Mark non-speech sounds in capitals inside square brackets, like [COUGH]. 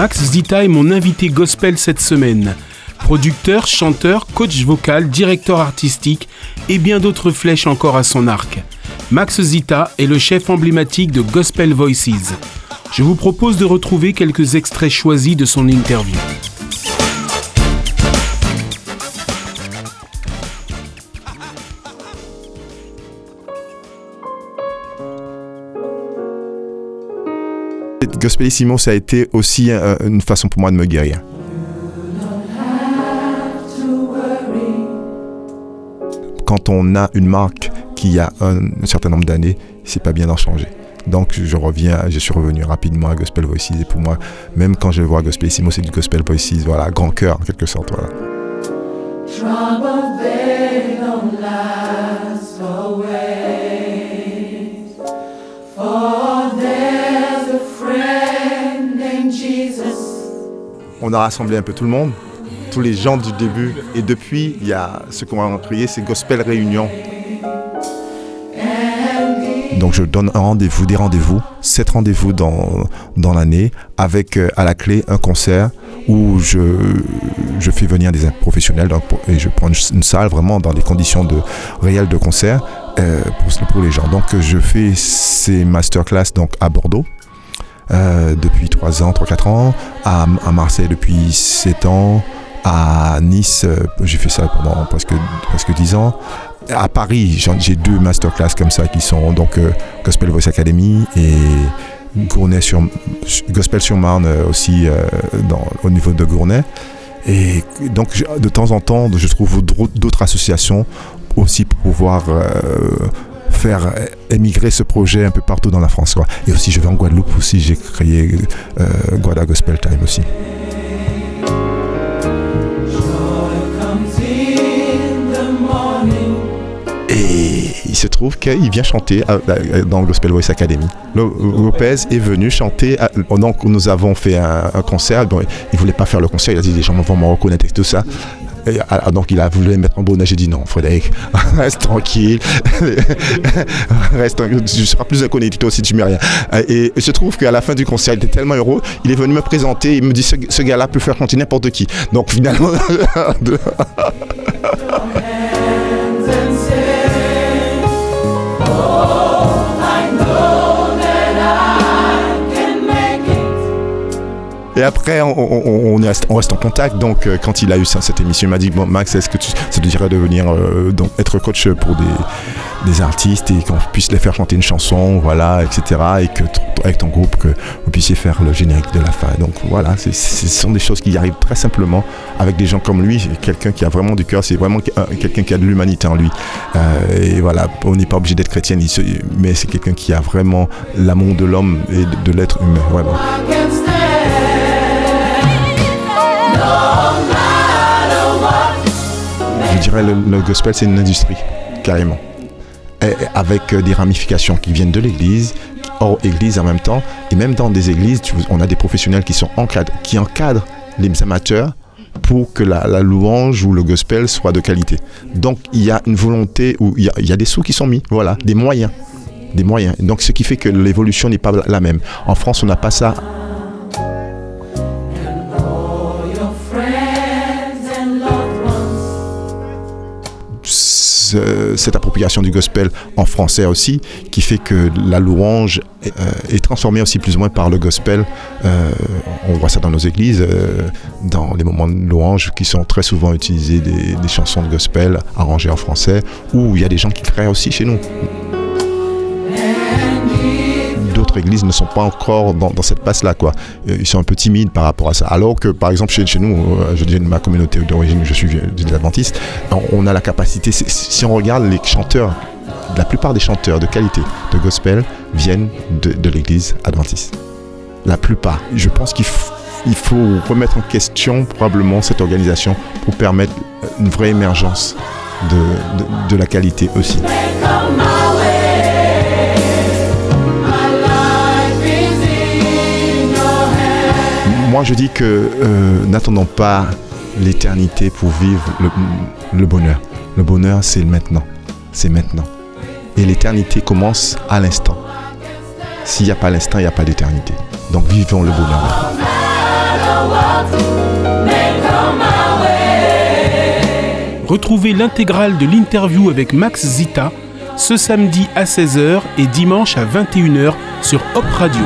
Max Zita est mon invité gospel cette semaine. Producteur, chanteur, coach vocal, directeur artistique et bien d'autres flèches encore à son arc. Max Zita est le chef emblématique de Gospel Voices. Je vous propose de retrouver quelques extraits choisis de son interview. Gospelissimo, ça a été aussi euh, une façon pour moi de me guérir. Quand on a une marque qui a un, certain nombre d'années, c'est pas bien d'en changer. Donc je reviens, je suis revenu rapidement à Gospel Voices et pour moi, même quand je vois Gospelissimo, c'est du Gospel Voices, voilà, grand cœur en quelque sorte. On a rassemblé un peu tout le monde, tous les gens du début. Et depuis, il y a ce qu'on va crier, c'est Gospel Réunion. Donc je donne un rendez-vous, des rendez-vous, sept rendez-vous dans, l'année, avec euh, à la clé un concert où je, fais venir des professionnels et je prends une salle vraiment dans des conditions de, réelles de concert euh, pour, pour, les gens. Donc je fais ces masterclass donc, à Bordeaux, euh, depuis 3 ans, 3-4 ans, à, Marseille depuis 7 ans, à Nice, euh, j'ai fait ça pendant presque, presque 10 ans. À Paris, j'ai deux masterclass comme ça qui sont donc euh, Gospel Voice Academy et Gournay sur, Gospel sur Marne aussi dans, au niveau de Gournay. Et donc de temps en temps, je trouve d'autres associations aussi pour pouvoir faire émigrer ce projet un peu partout dans la France. Quoi. Et aussi, je vais en Guadeloupe aussi, j'ai créé euh, Guada Gospel Time aussi. Et il se trouve qu'il vient chanter dans le Gospel Voice Academy. Lopez est venu chanter. Donc, nous avons fait un, concert. Bon, il ne voulait pas faire le concert. Il a dit les gens vont me reconnaître et tout ça. Ah, ah, donc il a voulu mettre en bonnet. J'ai dit non, Frédéric, [LAUGHS] reste tranquille. [LAUGHS] reste Tu seras plus inconnu toi si tu mets rien. Et il se trouve qu'à la fin du concert, il était tellement heureux. Il est venu me présenter. Il me dit ce, ce gars-là peut faire chanter n'importe qui. Donc finalement. [LAUGHS] Et après, on, reste, en contact. Donc, euh, quand il a eu cette émission, il m'a dit Max, est-ce que tu, ça te dirait de venir euh, être coach pour des, artistes et qu'on puisse les faire chanter une chanson, voilà, etc. Et que avec ton groupe, que vous puissiez faire le générique de la fin. Donc, voilà, ce sont des choses qui arrivent très simplement avec des gens comme lui, quelqu'un qui a vraiment du cœur, c'est vraiment quelqu'un qui a de l'humanité en lui. Euh, et voilà, on n'est pas obligé d'être chrétien, mais c'est quelqu'un qui a vraiment l'amour de l'homme et de, l'être humain. Dirais le, le gospel, c'est une industrie, carrément. avec euh, des ramifications qui viennent de l'église, hors église en même temps. Et même dans des églises, on a des professionnels qui, sont qui encadrent les amateurs pour que la, louange ou le gospel soit de qualité. Donc il y a une volonté où il y a, y a des sous qui sont mis, voilà, des moyens. Des moyens. Donc ce qui fait que l'évolution n'est pas la même. En France, on n'a pas ça cette appropriation du gospel en français aussi, qui fait que la louange est, euh, transformée aussi plus ou moins par le gospel. Euh, on voit ça dans nos églises, euh, dans les moments de louange qui sont très souvent utilisés des, des chansons de gospel arrangées en français, ou il y a des gens qui créent aussi chez nous d'autres églises ne sont pas encore dans, cette passe-là, quoi. Euh, ils sont un peu timides par rapport à ça. Alors que, par exemple, chez, nous, euh, je dis ma communauté d'origine, je suis des adventistes, on a la capacité, si on regarde les chanteurs, la plupart des chanteurs de qualité de gospel viennent de, l'église adventiste. La plupart. Je pense qu'il faut remettre en question probablement cette organisation pour permettre une vraie émergence de la qualité aussi. Moi je dis que euh, n'attendons pas l'éternité pour vivre le, bonheur. Le bonheur, c'est maintenant. C'est maintenant. Et l'éternité commence à l'instant. S'il n'y a pas l'instant, il n'y a pas d'éternité. Donc vivons le bonheur. Retrouvez l'intégrale de l'interview avec Max Zita ce samedi à 16h et dimanche à 21h sur Hop Radio.